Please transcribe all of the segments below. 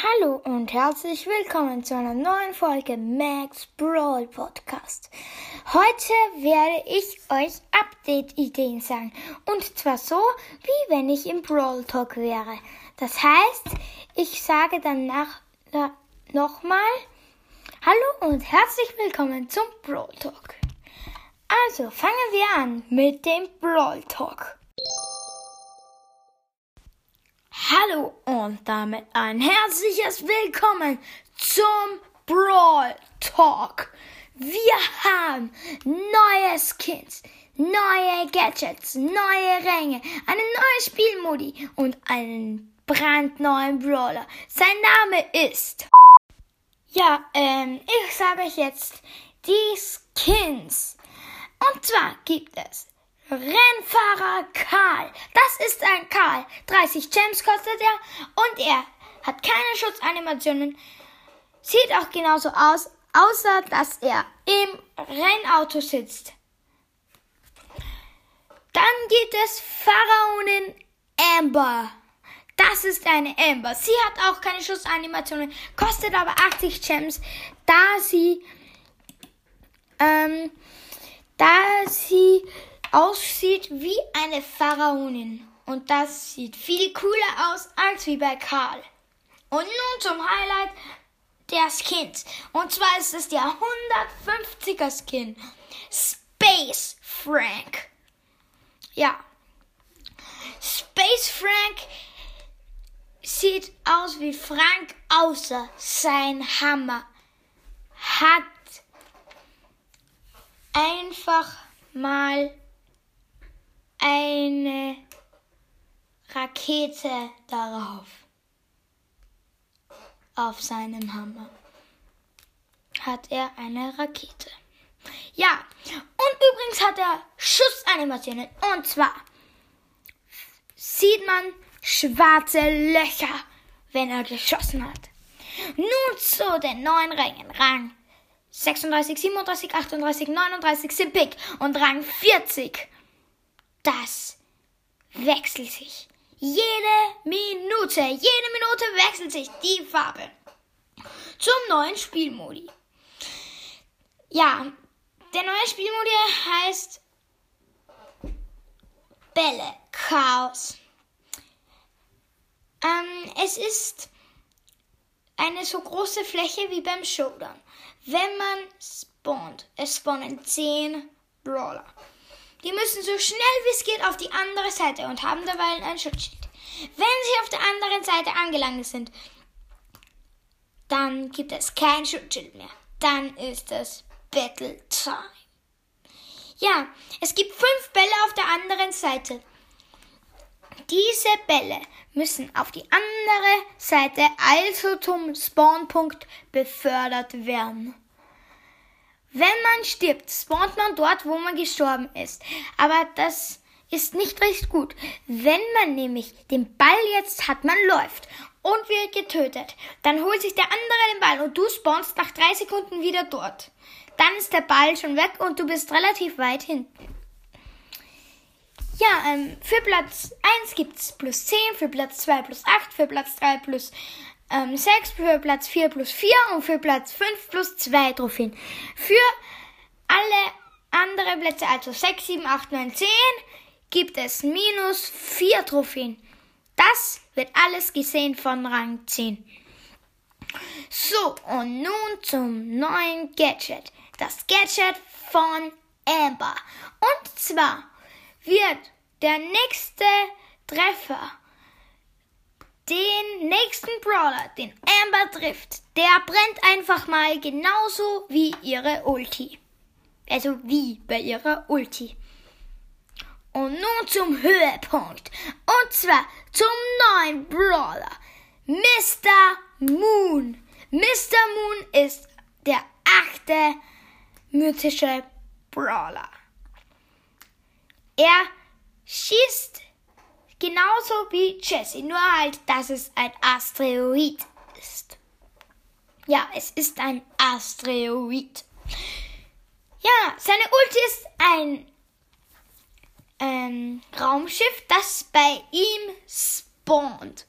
Hallo und herzlich willkommen zu einer neuen Folge Max Brawl Podcast. Heute werde ich euch Update-Ideen sagen. Und zwar so, wie wenn ich im Brawl Talk wäre. Das heißt, ich sage dann nach, na, nochmal Hallo und herzlich willkommen zum Brawl Talk. Also fangen wir an mit dem Brawl Talk. Hallo und damit ein herzliches Willkommen zum Brawl Talk. Wir haben neue Skins, neue Gadgets, neue Ränge, eine neue Spielmodi und einen brandneuen Brawler. Sein Name ist. Ja, ähm, ich sage euch jetzt die Skins. Und zwar gibt es Rennfahrer Karl. Das ist ein Karl. 30 Gems kostet er und er hat keine Schutzanimationen. Sieht auch genauso aus, außer dass er im Rennauto sitzt. Dann gibt es Pharaonin Amber. Das ist eine Amber. Sie hat auch keine Schussanimationen, kostet aber 80 Gems, da sie, ähm, da sie aussieht wie eine Pharaonin. Und das sieht viel cooler aus als wie bei Karl. Und nun zum Highlight der Skins. Und zwar ist es der 150er Skin. Space Frank. Ja. Space Frank sieht aus wie Frank, außer sein Hammer hat einfach mal eine Rakete darauf. Auf seinem Hammer hat er eine Rakete. Ja, und übrigens hat er Schussanimationen. Und zwar sieht man schwarze Löcher, wenn er geschossen hat. Nun zu den neuen Rängen. Rang 36, 37, 38, 39 sind Pick und Rang 40 das wechselt sich. Jede Minute, jede Minute wechselt sich die Farbe. Zum neuen Spielmodi. Ja, der neue Spielmodi heißt Bälle Chaos. Ähm, es ist eine so große Fläche wie beim Showdown. Wenn man spawnt, es spawnen 10 Brawler. Die müssen so schnell wie es geht auf die andere Seite und haben dabei ein Schutzschild. Wenn sie auf der anderen Seite angelangt sind, dann gibt es kein Schutzschild mehr. Dann ist es Battle Time. Ja, es gibt fünf Bälle auf der anderen Seite. Diese Bälle müssen auf die andere Seite, also zum Spawnpunkt, befördert werden. Wenn man stirbt, spawnt man dort, wo man gestorben ist. Aber das ist nicht recht gut. Wenn man nämlich den Ball jetzt hat, man läuft und wird getötet, dann holt sich der andere den Ball und du spawnst nach drei Sekunden wieder dort. Dann ist der Ball schon weg und du bist relativ weit hinten. Ja, ähm, für Platz 1 gibt's plus 10, für Platz 2 plus 8, für Platz 3 plus ähm, 6 für Platz 4 plus 4 und für Platz 5 plus 2 Trophäen. Für alle anderen Plätze, also 6, 7, 8, 9, 10, gibt es minus 4 Trophäen. Das wird alles gesehen von Rang 10. So, und nun zum neuen Gadget. Das Gadget von Amber. Und zwar wird der nächste Treffer den nächsten Brawler, den Amber trifft, der brennt einfach mal genauso wie ihre Ulti. Also wie bei ihrer Ulti. Und nun zum Höhepunkt. Und zwar zum neuen Brawler. Mr. Moon. Mr. Moon ist der achte mythische Brawler. Er schießt Genauso wie Jessie, nur halt, dass es ein Asteroid ist. Ja, es ist ein Asteroid. Ja, seine Ulti ist ein ähm, Raumschiff, das bei ihm spawnt.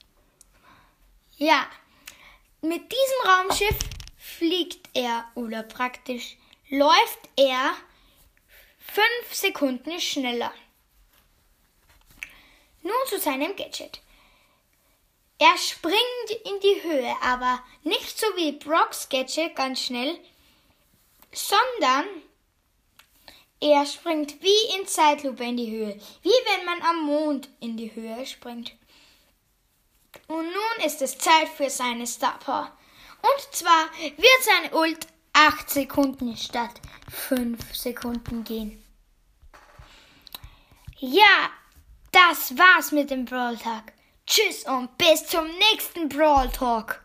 Ja, mit diesem Raumschiff fliegt er oder praktisch läuft er fünf Sekunden schneller. Nun zu seinem Gadget. Er springt in die Höhe, aber nicht so wie Brocks Gadget ganz schnell, sondern er springt wie in Zeitlupe in die Höhe, wie wenn man am Mond in die Höhe springt. Und nun ist es Zeit für seine Star Power. Und zwar wird seine Ult 8 Sekunden statt 5 Sekunden gehen. Ja, das war's mit dem Brawl Talk. Tschüss und bis zum nächsten Brawl Talk.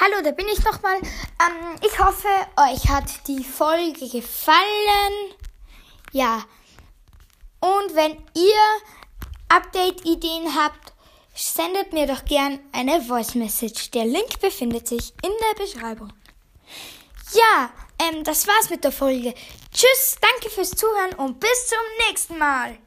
Hallo, da bin ich nochmal. Ähm, ich hoffe, euch hat die Folge gefallen. Ja. Und wenn ihr Update-Ideen habt, sendet mir doch gern eine Voice Message. Der Link befindet sich in der Beschreibung. Ja, ähm, das war's mit der Folge. Tschüss, danke fürs Zuhören und bis zum nächsten Mal.